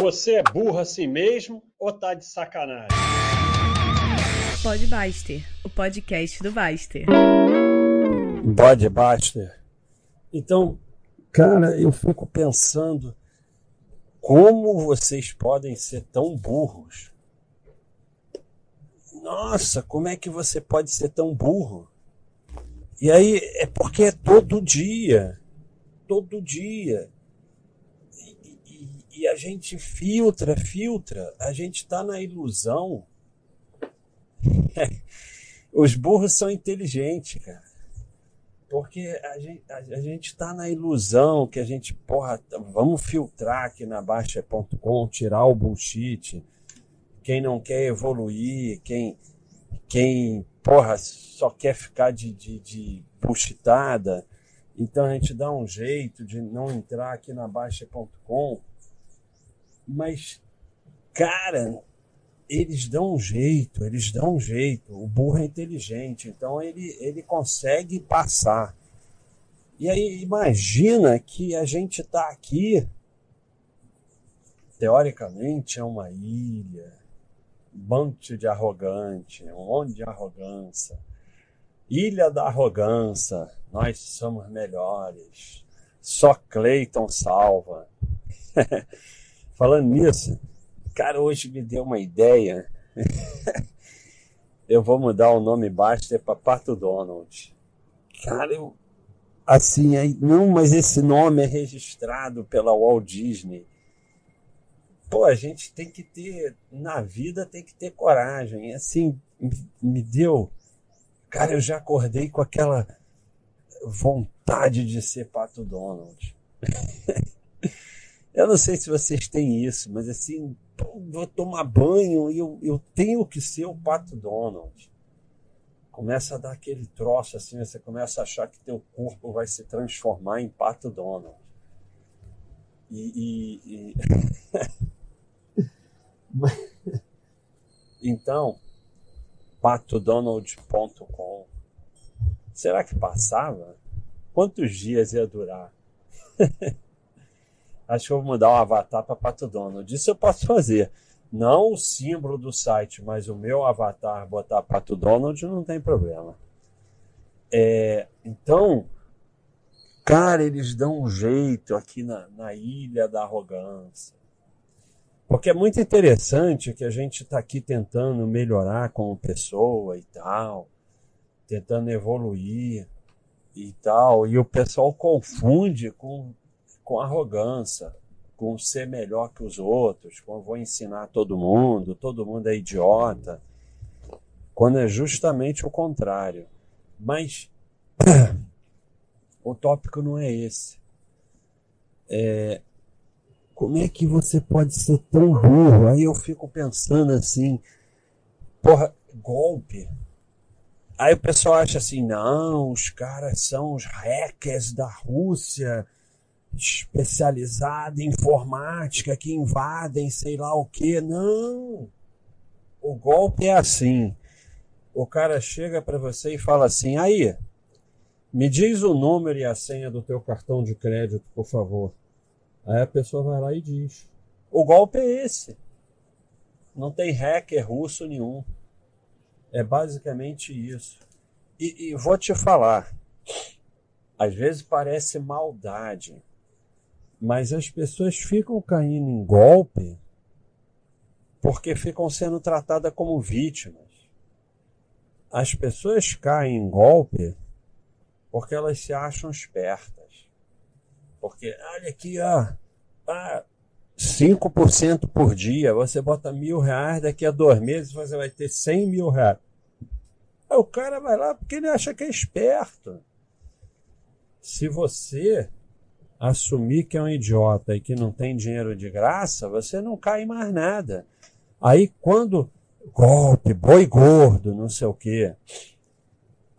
Você é burro assim mesmo ou tá de sacanagem? Pode Baster, o podcast do Baster. Pode Baster. Então, cara, eu fico pensando como vocês podem ser tão burros. Nossa, como é que você pode ser tão burro? E aí é porque é todo dia. Todo dia. E, a gente filtra, filtra. A gente está na ilusão. Os burros são inteligentes, cara. Porque a gente, a, a gente tá na ilusão que a gente, porra, vamos filtrar aqui na Baixa.com, tirar o bullshit. Quem não quer evoluir, quem, quem porra, só quer ficar de, de, de buchitada. Então a gente dá um jeito de não entrar aqui na Baixa.com. Mas, cara, eles dão um jeito, eles dão um jeito. O burro é inteligente, então ele, ele consegue passar. E aí imagina que a gente está aqui, teoricamente é uma ilha, um monte de arrogante, um monte de arrogância. Ilha da arrogância, nós somos melhores. Só Cleiton salva. Falando nisso, cara, hoje me deu uma ideia. eu vou mudar o nome Baster para Pato Donald. Cara, eu. Assim, aí, não, mas esse nome é registrado pela Walt Disney. Pô, a gente tem que ter, na vida tem que ter coragem. Assim, me deu. Cara, eu já acordei com aquela vontade de ser Pato Donald. eu não sei se vocês têm isso, mas assim, vou tomar banho e eu, eu tenho que ser o Pato Donald. Começa a dar aquele troço assim, você começa a achar que teu corpo vai se transformar em Pato Donald. E, e, e... então, patodonald.com. Será que passava? Quantos dias ia durar? Acho que eu vou mudar o avatar para Pato Donald. Isso eu posso fazer. Não o símbolo do site, mas o meu avatar botar Pato Donald não tem problema. É, então, cara, eles dão um jeito aqui na, na ilha da arrogância. Porque é muito interessante que a gente está aqui tentando melhorar como pessoa e tal, tentando evoluir e tal, e o pessoal confunde com, com arrogância, com ser melhor que os outros, com vou ensinar todo mundo, todo mundo é idiota, quando é justamente o contrário. Mas o tópico não é esse. É, como é que você pode ser tão burro? Aí eu fico pensando assim, porra, golpe. Aí o pessoal acha assim, não, os caras são os hackers da Rússia, especializada em informática, que invadem sei lá o que. Não! O golpe é assim. O cara chega para você e fala assim, aí, me diz o número e a senha do teu cartão de crédito, por favor. Aí a pessoa vai lá e diz. O golpe é esse. Não tem hacker russo nenhum. É basicamente isso. E, e vou te falar. Às vezes parece maldade. Mas as pessoas ficam caindo em golpe porque ficam sendo tratadas como vítimas. As pessoas caem em golpe porque elas se acham espertas. Porque, olha aqui, ó, ah, 5% por dia, você bota mil reais, daqui a dois meses você vai ter 100 mil reais. Aí o cara vai lá porque ele acha que é esperto. Se você assumir que é um idiota e que não tem dinheiro de graça, você não cai mais nada. Aí quando golpe, boi gordo, não sei o quê,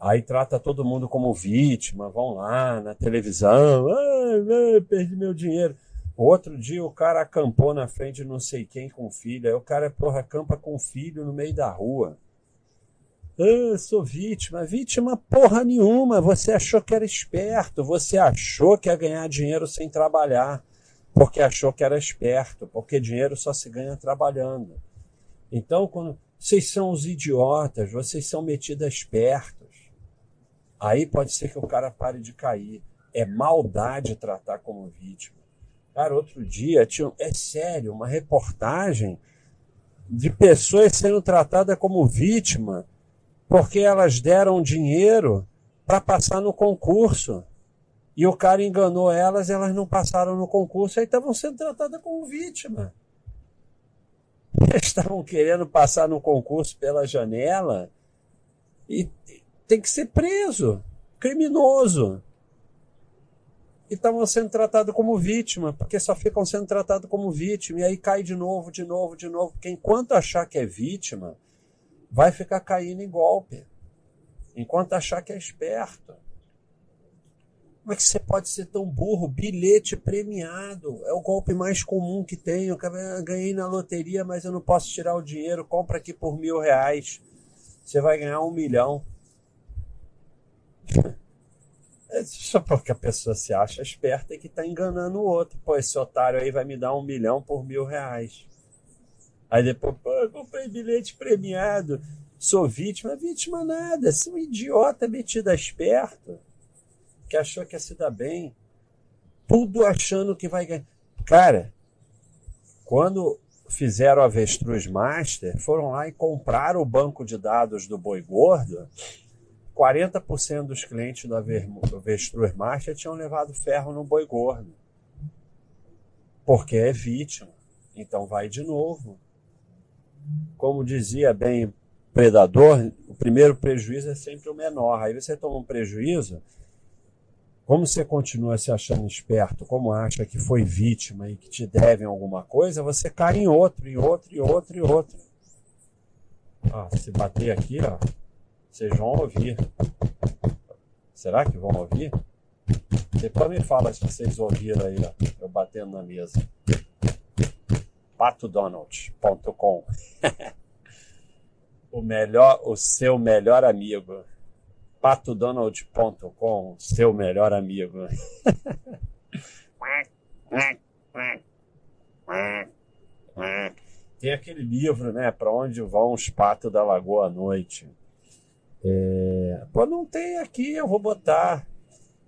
Aí trata todo mundo como vítima, vão lá na televisão, ah, perdi meu dinheiro. Outro dia o cara acampou na frente de não sei quem com filho, aí o cara, porra, acampa com filho no meio da rua. Ah, sou vítima. Vítima porra nenhuma. Você achou que era esperto. Você achou que ia ganhar dinheiro sem trabalhar. porque achou que era esperto, porque dinheiro só se ganha trabalhando. Então, quando vocês são os idiotas, vocês são metidos espertos, aí pode ser que o cara pare de cair. É maldade tratar como vítima. Cara, outro dia, tinha, é sério, uma reportagem de pessoas sendo tratadas como vítima porque elas deram dinheiro para passar no concurso. E o cara enganou elas, elas não passaram no concurso, aí estavam sendo tratadas como vítima. Estavam querendo passar no concurso pela janela e tem que ser preso, criminoso. E estavam sendo tratados como vítima, porque só ficam sendo tratados como vítima, e aí cai de novo, de novo, de novo. Porque enquanto achar que é vítima, vai ficar caindo em golpe. Enquanto achar que é esperto. Como é que você pode ser tão burro? Bilhete premiado. É o golpe mais comum que tem. Eu ganhei na loteria, mas eu não posso tirar o dinheiro. Compra aqui por mil reais. Você vai ganhar um milhão. É só porque a pessoa se acha esperta e que está enganando o outro. Pô, esse otário aí vai me dar um milhão por mil reais. Aí depois, pô, comprei bilhete premiado. Sou vítima. Vítima nada. Você é um idiota metido a esperto que achou que ia se dar bem, tudo achando que vai ganhar. Cara, quando fizeram a Avestruz Master, foram lá e compraram o banco de dados do Boi Gordo. 40% dos clientes da Avestruz Master tinham levado ferro no Boi Gordo. Porque é vítima. Então vai de novo. Como dizia bem predador, o primeiro prejuízo é sempre o menor. Aí você toma um prejuízo, como você continua se achando esperto, como acha que foi vítima e que te devem alguma coisa, você cai em outro, em outro, em outro, em outro. Ah, se bater aqui, ó, vocês vão ouvir. Será que vão ouvir? Depois me fala se vocês ouviram aí, ó, eu batendo na mesa. patodonald.com o melhor, o seu melhor amigo patodonald.com, seu melhor amigo. Tem aquele livro, né? Para onde vão os patos da lagoa à noite. É... Pô, não tem aqui, eu vou botar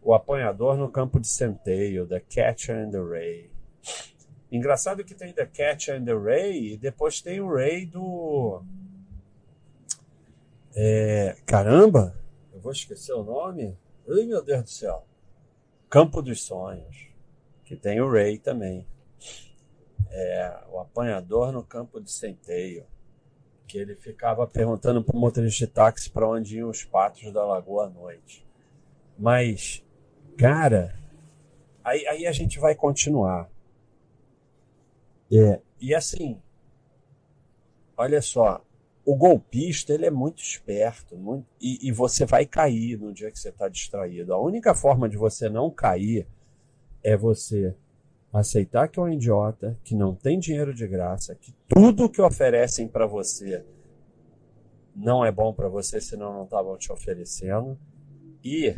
o apanhador no campo de centeio, The Catcher and the Ray. Engraçado que tem The Catcher and the Ray e depois tem o Ray do. É... Caramba! vou esquecer o nome. Ai, meu Deus do céu. Campo dos Sonhos, que tem o Ray também. É, o apanhador no campo de centeio, que ele ficava perguntando para o motorista de táxi para onde iam os patos da lagoa à noite. Mas, cara, aí, aí a gente vai continuar. É, e assim, olha só, o golpista ele é muito esperto muito, e, e, você vai cair no dia que você está distraído. A única forma de você não cair é você aceitar que é um idiota, que não tem dinheiro de graça, que tudo que oferecem para você não é bom para você, senão não estavam te oferecendo, e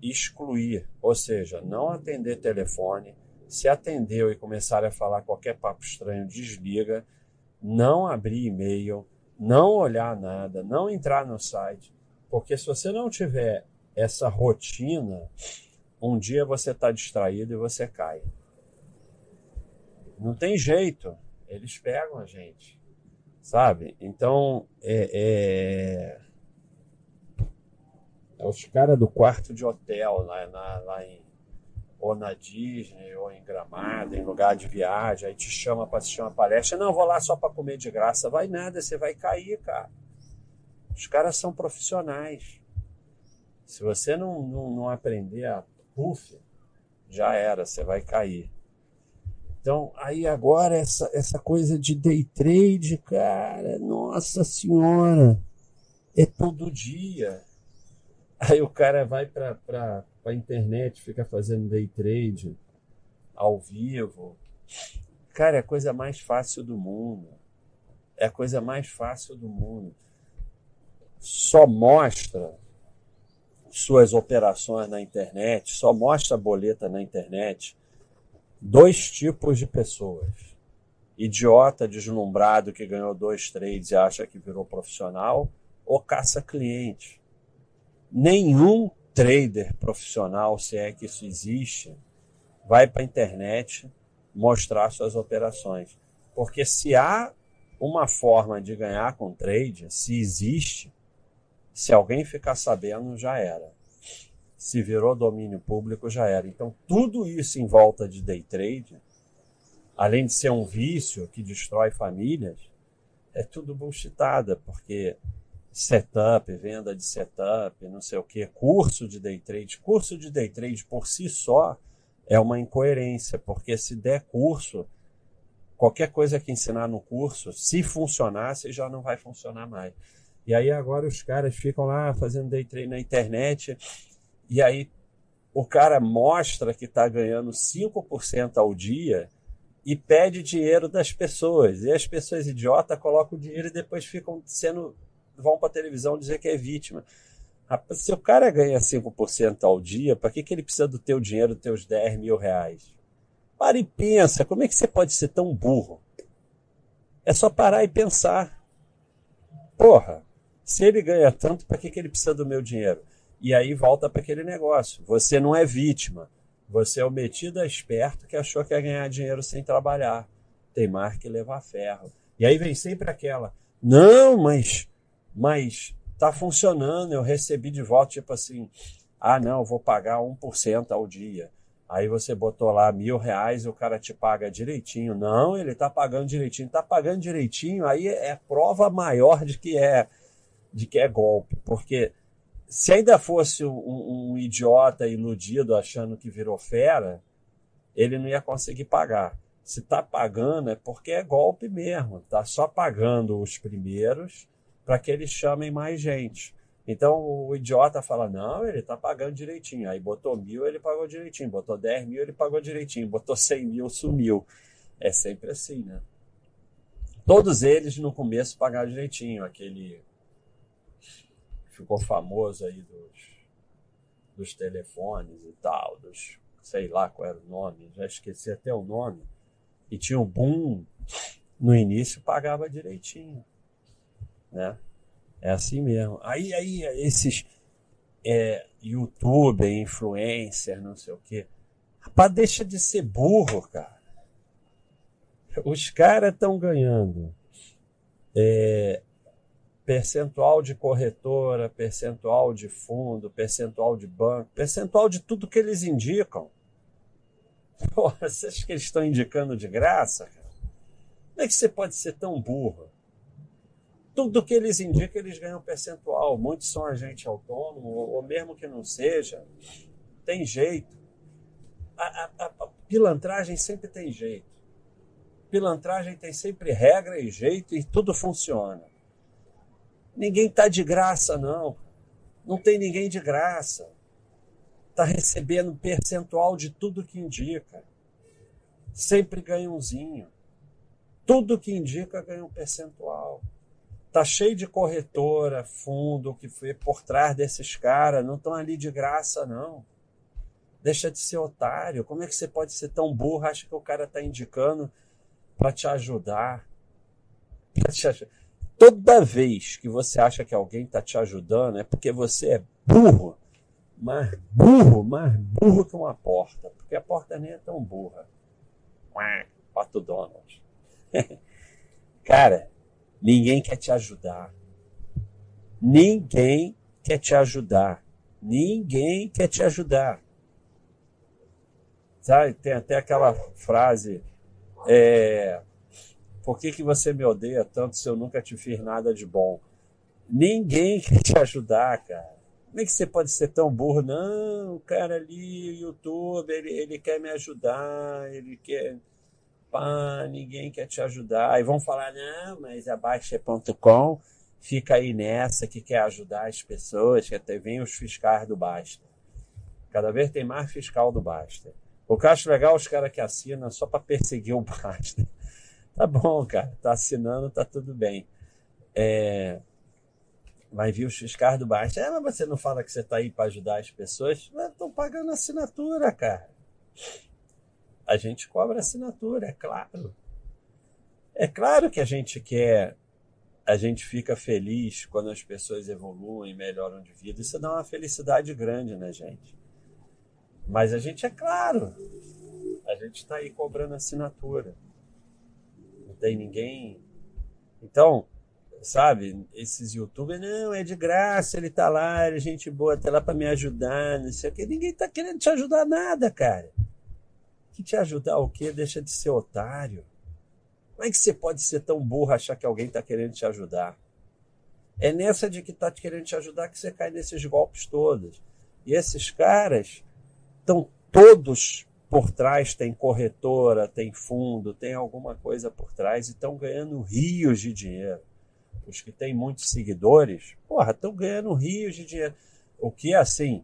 excluir, ou seja, não atender telefone, se atendeu e começar a falar qualquer papo estranho, desliga, não abrir e-mail, não olhar nada, não entrar no site, porque se você não tiver essa rotina, um dia você está distraído e você cai. Não tem jeito, eles pegam a gente, sabe? Então, é, é... é os caras do quarto de hotel lá, lá, lá em ou na Disney, ou em Gramado, em lugar de viagem, aí te chama para assistir uma palestra. Não, vou lá só para comer de graça. Vai nada, você vai cair, cara. Os caras são profissionais. Se você não, não, não aprender a puff, já era, você vai cair. Então, aí agora essa, essa coisa de day trade, cara, nossa senhora, é todo dia. Aí o cara vai para a internet, fica fazendo day trade ao vivo. Cara, é a coisa mais fácil do mundo. É a coisa mais fácil do mundo. Só mostra suas operações na internet, só mostra a boleta na internet dois tipos de pessoas. Idiota deslumbrado que ganhou dois trades e acha que virou profissional, ou caça-cliente. Nenhum trader profissional, se é que isso existe, vai para a internet mostrar suas operações. Porque se há uma forma de ganhar com trade, se existe, se alguém ficar sabendo, já era. Se virou domínio público, já era. Então, tudo isso em volta de day trade, além de ser um vício que destrói famílias, é tudo bullshitada, porque setup, venda de setup, não sei o que, curso de day trade. Curso de day trade por si só é uma incoerência, porque se der curso, qualquer coisa que ensinar no curso, se funcionasse, já não vai funcionar mais. E aí agora os caras ficam lá fazendo day trade na internet, e aí o cara mostra que está ganhando 5% ao dia e pede dinheiro das pessoas. E as pessoas idiotas colocam o dinheiro e depois ficam sendo vão para a televisão dizer que é vítima. Se o cara ganha 5% ao dia, para que, que ele precisa do teu dinheiro, dos teus 10 mil reais? Para e pensa, como é que você pode ser tão burro? É só parar e pensar. Porra, se ele ganha tanto, para que, que ele precisa do meu dinheiro? E aí volta para aquele negócio. Você não é vítima. Você é o metido esperto que achou que ia ganhar dinheiro sem trabalhar. Tem mais que levar ferro. E aí vem sempre aquela. Não, mas mas tá funcionando, eu recebi de volta, tipo assim, ah, não, vou pagar 1% ao dia. Aí você botou lá mil reais o cara te paga direitinho. Não, ele tá pagando direitinho. Tá pagando direitinho, aí é prova maior de que é, de que é golpe. Porque se ainda fosse um, um idiota iludido achando que virou fera, ele não ia conseguir pagar. Se tá pagando é porque é golpe mesmo. Tá só pagando os primeiros para que eles chamem mais gente. Então o idiota fala: não, ele está pagando direitinho. Aí botou mil, ele pagou direitinho. Botou 10 mil, ele pagou direitinho. Botou 100 mil, sumiu. É sempre assim, né? Todos eles no começo pagaram direitinho. Aquele ficou famoso aí dos, dos telefones e tal, dos sei lá qual era o nome, já esqueci até o nome. E tinha um boom no início, pagava direitinho né? É assim mesmo. Aí, aí esses é, youtuber, influencer, não sei o quê. Rapaz, deixa de ser burro, cara. Os caras estão ganhando é, percentual de corretora, percentual de fundo, percentual de banco, percentual de tudo que eles indicam. Porra, você acha que eles estão indicando de graça? Cara? Como é que você pode ser tão burro? Tudo que eles indicam, eles ganham percentual. Muitos são agente autônomo, ou mesmo que não seja, tem jeito. A, a, a, pilantragem sempre tem jeito. Pilantragem tem sempre regra e jeito e tudo funciona. Ninguém está de graça, não. Não tem ninguém de graça. Está recebendo percentual de tudo que indica. Sempre ganha umzinho. Tudo que indica ganha um percentual. Tá cheio de corretora, fundo que foi por trás desses caras, não estão ali de graça, não. Deixa de ser otário. Como é que você pode ser tão burro? Acha que o cara está indicando para te ajudar? Pra te ajudar. Toda vez que você acha que alguém está te ajudando, é porque você é burro. Mais burro, mais burro que uma porta. Porque a porta nem é tão burra. Pato Donald. cara, Ninguém quer te ajudar. Ninguém quer te ajudar. Ninguém quer te ajudar. Sabe? Tem até aquela frase: é, Por que, que você me odeia tanto se eu nunca te fiz nada de bom? Ninguém quer te ajudar, cara. Como é que você pode ser tão burro? Não, o cara ali, o YouTube, ele, ele quer me ajudar, ele quer pá, ninguém quer te ajudar. Aí vão falar, não, mas a Baixa.com fica aí nessa que quer ajudar as pessoas, que até vem os fiscais do Basta. Cada vez tem mais fiscal do Basta. O que eu acho legal os caras que assinam só para perseguir o Basta. Tá bom, cara, tá assinando, tá tudo bem. É... Vai vir os fiscais do Basta. É, mas você não fala que você tá aí para ajudar as pessoas? Estão pagando assinatura, cara. A gente cobra assinatura, é claro. É claro que a gente quer, a gente fica feliz quando as pessoas evoluem, melhoram de vida. Isso dá uma felicidade grande na gente. Mas a gente é claro, a gente está aí cobrando assinatura. Não tem ninguém. Então, sabe, esses youtubers, não, é de graça, ele tá lá, ele é gente boa, tá lá para me ajudar, não sei o que. Ninguém tá querendo te ajudar nada, cara. Que te ajudar o quê? Deixa de ser otário. Como é que você pode ser tão burro achar que alguém está querendo te ajudar? É nessa de que está querendo te ajudar que você cai nesses golpes todos. E esses caras estão todos por trás, tem corretora, tem fundo, tem alguma coisa por trás e estão ganhando rios de dinheiro. Os que têm muitos seguidores, porra, estão ganhando rios de dinheiro. O que assim,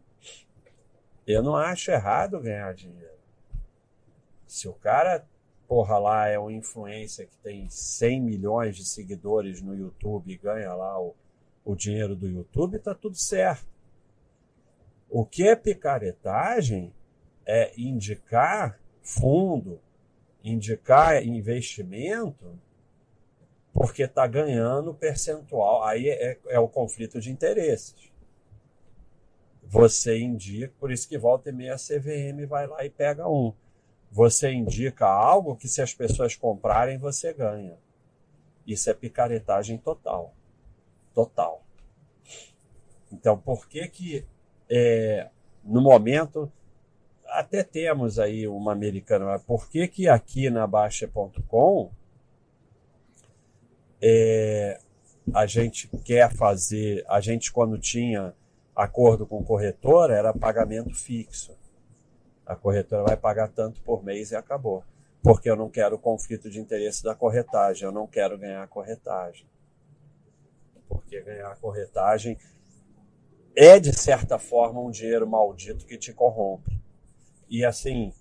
eu não acho errado ganhar dinheiro. Se o cara porra lá é um influencer que tem 100 milhões de seguidores no YouTube e ganha lá o, o dinheiro do YouTube, tá tudo certo. O que é picaretagem é indicar fundo, indicar investimento, porque está ganhando percentual. Aí é, é, o conflito de interesses. Você indica, por isso que volta e meia a CVM vai lá e pega um. Você indica algo que se as pessoas comprarem, você ganha. Isso é picaretagem total. Total. Então, por que que é, no momento até temos aí uma americana, mas por que que aqui na Baixa.com é, a gente quer fazer, a gente quando tinha acordo com corretora era pagamento fixo. A corretora vai pagar tanto por mês e acabou. Porque eu não quero o conflito de interesse da corretagem, eu não quero ganhar a corretagem. Porque ganhar a corretagem é, de certa forma, um dinheiro maldito que te corrompe. E assim,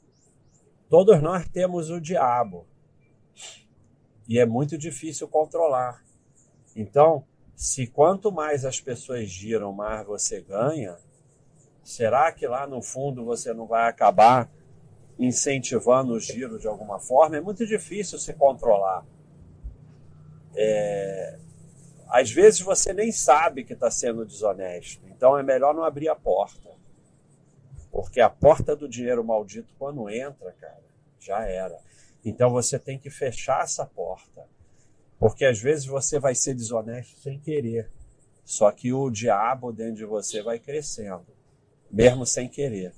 todos nós temos o diabo. E é muito difícil controlar. Então, se quanto mais as pessoas giram, mais você ganha, Será que lá no fundo você não vai acabar incentivando o giro de alguma forma? É muito difícil se controlar. É... Às vezes você nem sabe que está sendo desonesto, então é melhor não abrir a porta. Porque a porta do dinheiro maldito, quando entra, cara, já era. Então você tem que fechar essa porta. Porque às vezes você vai ser desonesto sem querer. Só que o diabo dentro de você vai crescendo mesmo sem querer.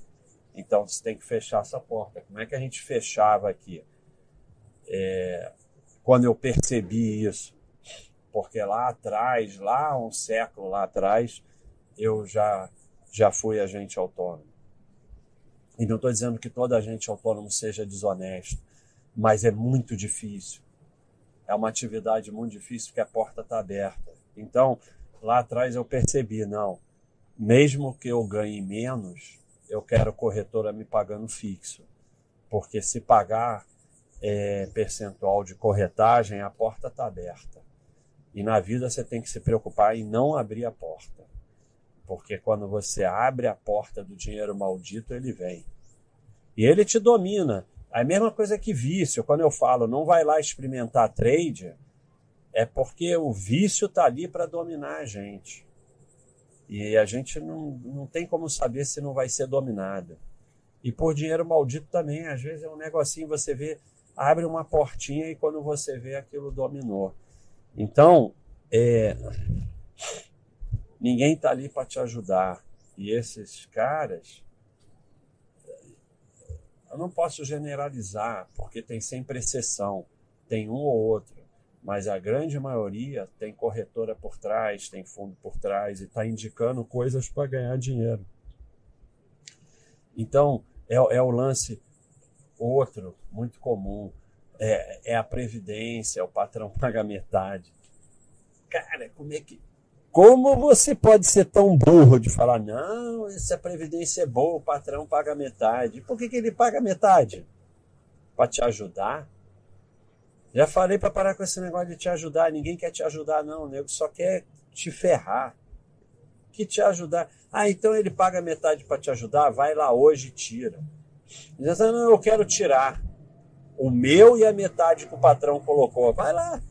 Então você tem que fechar essa porta. Como é que a gente fechava aqui? É, quando eu percebi isso, porque lá atrás, lá um século lá atrás, eu já já fui agente autônomo. E não estou dizendo que todo agente autônomo seja desonesto, mas é muito difícil. É uma atividade muito difícil porque a porta está aberta. Então, lá atrás eu percebi, não, mesmo que eu ganhe menos, eu quero corretora me pagando fixo. Porque se pagar é, percentual de corretagem, a porta está aberta. E na vida você tem que se preocupar em não abrir a porta. Porque quando você abre a porta do dinheiro maldito, ele vem. E ele te domina. A mesma coisa que vício. Quando eu falo não vai lá experimentar trade, é porque o vício está ali para dominar a gente. E a gente não, não tem como saber se não vai ser dominada. E por dinheiro maldito também, às vezes é um negocinho, você vê, abre uma portinha e quando você vê aquilo dominou. Então, é, ninguém está ali para te ajudar. E esses caras, eu não posso generalizar, porque tem sempre exceção, tem um ou outro mas a grande maioria tem corretora por trás, tem fundo por trás e está indicando coisas para ganhar dinheiro. Então, é, é, o lance outro, muito comum, é, é a previdência, é o patrão paga metade. Cara, como é que. Como você pode ser tão burro de falar, não, essa previdência é boa, o patrão paga metade. Por que, que ele paga metade? Para te ajudar? Já falei para parar com esse negócio de te ajudar. Ninguém quer te ajudar, não. Nego só quer te ferrar. Que te ajudar. Ah, então ele paga metade para te ajudar? Vai lá hoje e tira. Diz, não, eu quero tirar. O meu e a metade que o patrão colocou. Vai lá.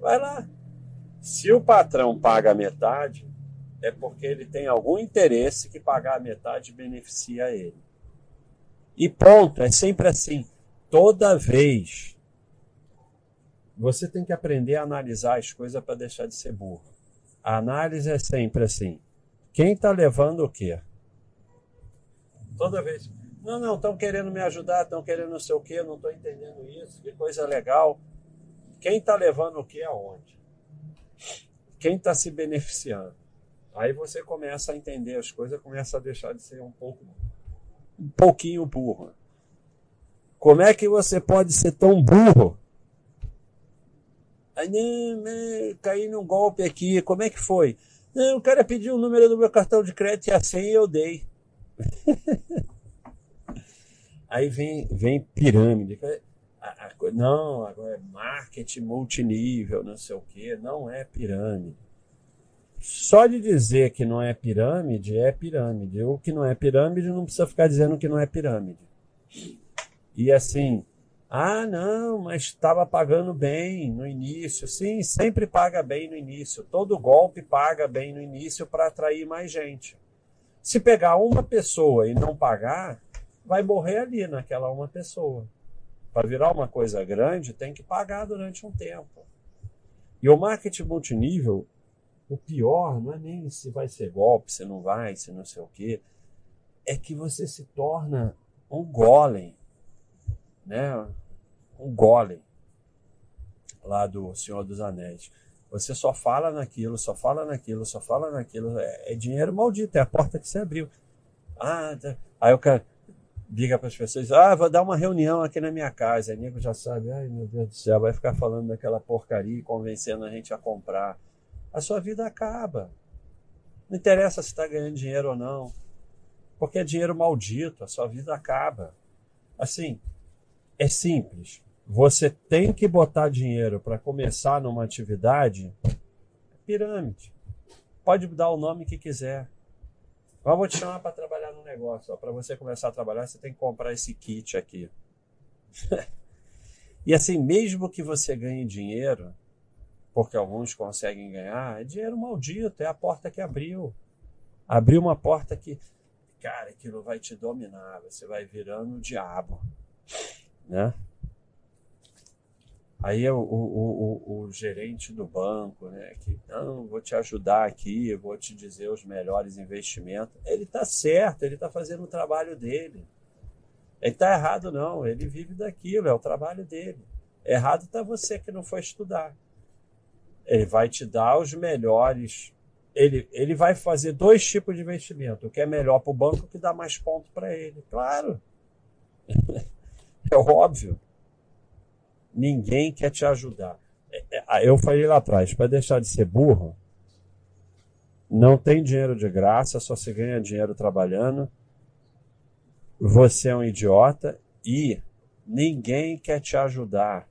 Vai lá. Se o patrão paga a metade, é porque ele tem algum interesse que pagar a metade beneficia ele. E ponto, é sempre assim. Toda vez. Você tem que aprender a analisar as coisas para deixar de ser burro. A análise é sempre assim. Quem está levando o quê? Toda vez. Não, não, estão querendo me ajudar, estão querendo não sei o quê, não estou entendendo isso, que coisa legal. Quem está levando o quê aonde? Quem está se beneficiando? Aí você começa a entender as coisas, começa a deixar de ser um pouco, um pouquinho burro. Como é que você pode ser tão burro? Aí, não, caí num golpe aqui, como é que foi? Não, o cara pediu o número do meu cartão de crédito e a senha eu dei. Aí vem, vem pirâmide. Não, agora é marketing multinível, não sei o quê. Não é pirâmide. Só de dizer que não é pirâmide, é pirâmide. O que não é pirâmide não precisa ficar dizendo que não é pirâmide. E assim, ah, não, mas estava pagando bem no início. Sim, sempre paga bem no início. Todo golpe paga bem no início para atrair mais gente. Se pegar uma pessoa e não pagar, vai morrer ali naquela uma pessoa. Para virar uma coisa grande, tem que pagar durante um tempo. E o marketing multinível, o pior não é nem se vai ser golpe, se não vai, se não sei o quê, é que você se torna um golem, né? Um golem lá do Senhor dos Anéis. Você só fala naquilo, só fala naquilo, só fala naquilo. É, é dinheiro maldito, é a porta que você abriu. Ah, tá. aí o cara, diga para as pessoas, ah, vou dar uma reunião aqui na minha casa. Aí nego já sabe, ai meu Deus do céu, vai ficar falando daquela porcaria e convencendo a gente a comprar. A sua vida acaba. Não interessa se está ganhando dinheiro ou não. Porque é dinheiro maldito, a sua vida acaba. Assim, é simples. Você tem que botar dinheiro para começar numa atividade. Pirâmide. Pode dar o nome que quiser. Mas vou te chamar para trabalhar no negócio. Para você começar a trabalhar, você tem que comprar esse kit aqui. e assim, mesmo que você ganhe dinheiro, porque alguns conseguem ganhar, é dinheiro maldito, é a porta que abriu. Abriu uma porta que, cara, aquilo vai te dominar, você vai virando o diabo, né? Aí o, o, o, o, gerente do banco, né, que não, vou te ajudar aqui, vou te dizer os melhores investimentos. Ele está certo, ele está fazendo o trabalho dele. Ele está errado, não, ele vive daquilo, é o trabalho dele. Errado está você que não foi estudar. Ele vai te dar os melhores. Ele, ele vai fazer dois tipos de investimento: o que é melhor para o banco, o que dá mais ponto para ele. Claro. é óbvio. Ninguém quer te ajudar. É, é, eu falei lá atrás, para deixar de ser burro, não tem dinheiro de graça, só se ganha dinheiro trabalhando. Você é um idiota e ninguém quer te ajudar.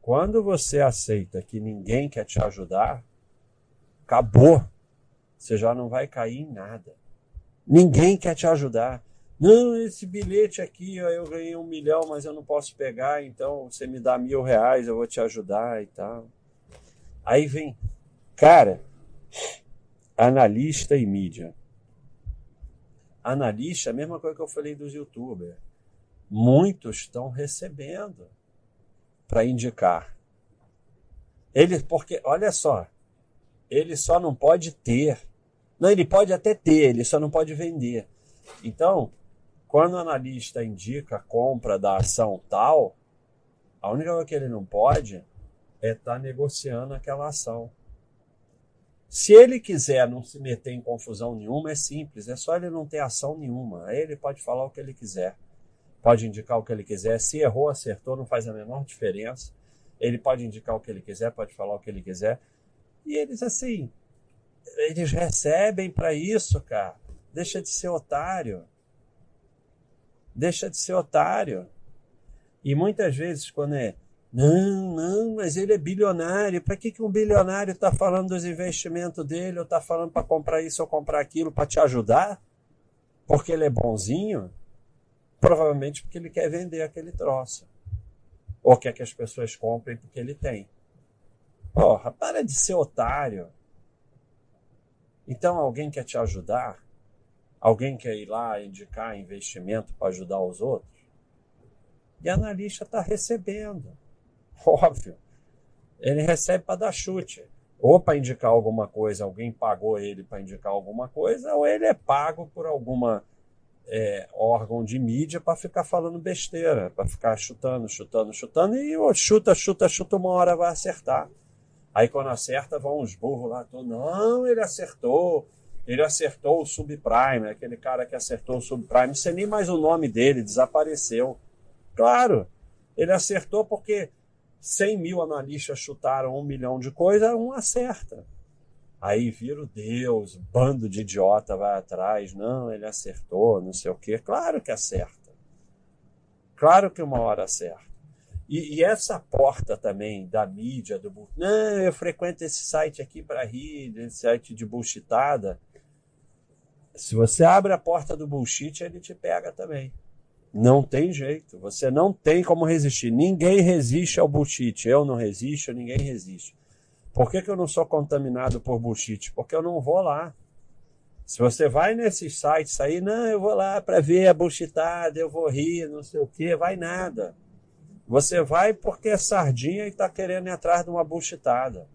Quando você aceita que ninguém quer te ajudar, acabou. Você já não vai cair em nada. Ninguém quer te ajudar. Não, esse bilhete aqui, ó, eu ganhei um milhão, mas eu não posso pegar, então você me dá mil reais, eu vou te ajudar e tal. Aí vem, cara, analista e mídia. Analista, a mesma coisa que eu falei dos youtubers. Muitos estão recebendo para indicar. Ele, porque, olha só, ele só não pode ter. Não, ele pode até ter, ele só não pode vender. Então, quando o analista indica a compra da ação tal, a única coisa que ele não pode é estar tá negociando aquela ação. Se ele quiser não se meter em confusão nenhuma, é simples, é só ele não ter ação nenhuma. Aí ele pode falar o que ele quiser, pode indicar o que ele quiser. Se errou, acertou, não faz a menor diferença. Ele pode indicar o que ele quiser, pode falar o que ele quiser. E eles, assim, eles recebem para isso, cara. Deixa de ser otário deixa de ser otário. E muitas vezes, quando é, não, não, mas ele é bilionário, para que, que um bilionário está falando dos investimentos dele, ou está falando para comprar isso ou comprar aquilo para te ajudar? Porque ele é bonzinho? Provavelmente porque ele quer vender aquele troço. Ou quer que as pessoas comprem porque ele tem. Porra, para de ser otário. Então alguém quer te ajudar? Alguém quer ir lá indicar investimento para ajudar os outros? E analista está recebendo. Óbvio. Ele recebe para dar chute. Ou para indicar alguma coisa, alguém pagou ele para indicar alguma coisa, ou ele é pago por alguma é, órgão de mídia para ficar falando besteira, para ficar chutando, chutando, chutando, e chuta, chuta, chuta, uma hora vai acertar. Aí quando acerta, vão os burros lá, não, ele acertou, ele acertou o subprime, aquele cara que acertou o subprime, não sei nem mais o nome dele, desapareceu. Claro, ele acertou porque 100 mil analistas chutaram um milhão de coisas, um acerta. Aí vira o Deus, bando de idiota vai atrás, não, ele acertou, não sei o quê. Claro que acerta. Claro que uma hora acerta. E, e, essa porta também da mídia, do não, eu frequento esse site aqui para rir, esse site de bullshitada. Se você abre a porta do bullshit, ele te pega também. Não tem jeito. Você não tem como resistir. Ninguém resiste ao bullshit. Eu não resisto, ninguém resiste. Por que, que eu não sou contaminado por bullshit? Porque eu não vou lá. Se você vai nesses sites aí, não, eu vou lá para ver a bullshitada, eu vou rir, não sei o quê, vai nada. Você vai porque é sardinha e está querendo ir atrás de uma bullshitada.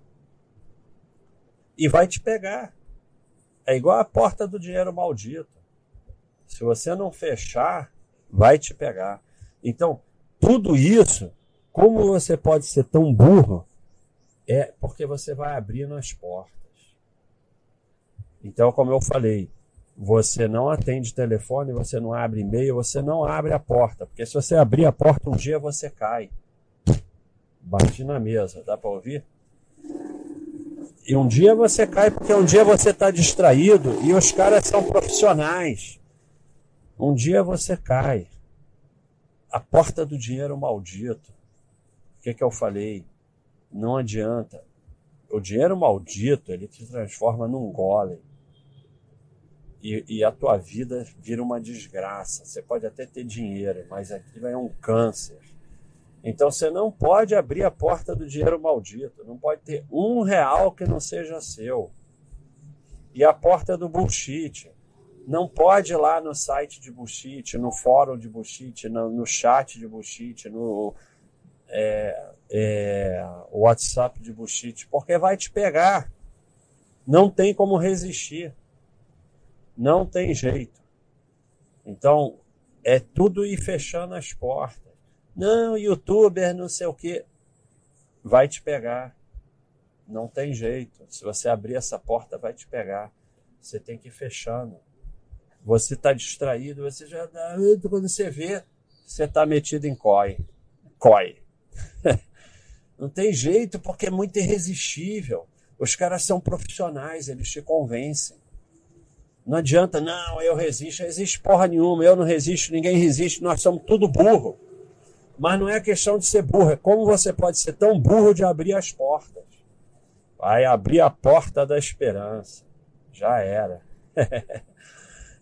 E vai te pegar. É igual a porta do dinheiro maldito. Se você não fechar, vai te pegar. Então, tudo isso, como você pode ser tão burro, é porque você vai abrindo as portas. Então, como eu falei, você não atende telefone, você não abre e-mail, você não abre a porta. Porque se você abrir a porta um dia, você cai. Bate na mesa, dá para ouvir? E um dia você cai porque um dia você está distraído e os caras são profissionais. Um dia você cai. A porta do dinheiro maldito. O que, que eu falei? Não adianta. O dinheiro maldito, ele te transforma num golem. E, e, a tua vida vira uma desgraça. Você pode até ter dinheiro, mas aquilo é um câncer. Então você não pode abrir a porta do dinheiro maldito. Não pode ter um real que não seja seu. E a porta do bullshit. Não pode ir lá no site de bullshit, no fórum de bullshit, no, no chat de bullshit, no é, é, WhatsApp de bullshit, porque vai te pegar. Não tem como resistir. Não tem jeito. Então, é tudo ir fechando as portas. Não, youtuber, não sei o que. Vai te pegar. Não tem jeito. Se você abrir essa porta, vai te pegar. Você tem que ir fechando. Você está distraído, você já. Quando você vê, você está metido em COI. COI. Não tem jeito, porque é muito irresistível. Os caras são profissionais, eles te convencem. Não adianta, não, eu resisto, não existe porra nenhuma, eu não resisto, ninguém resiste, nós somos tudo burro. Mas não é questão de ser burro, é como você pode ser tão burro de abrir as portas. Vai abrir a porta da esperança. Já era.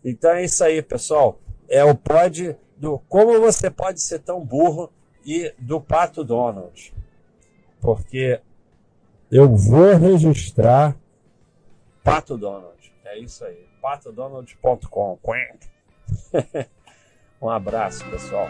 então é isso aí, pessoal. É o pod do como você pode ser tão burro e do Pato Donald. Porque eu vou registrar Pato Donald. É isso aí. patodonald.com. um abraço, pessoal.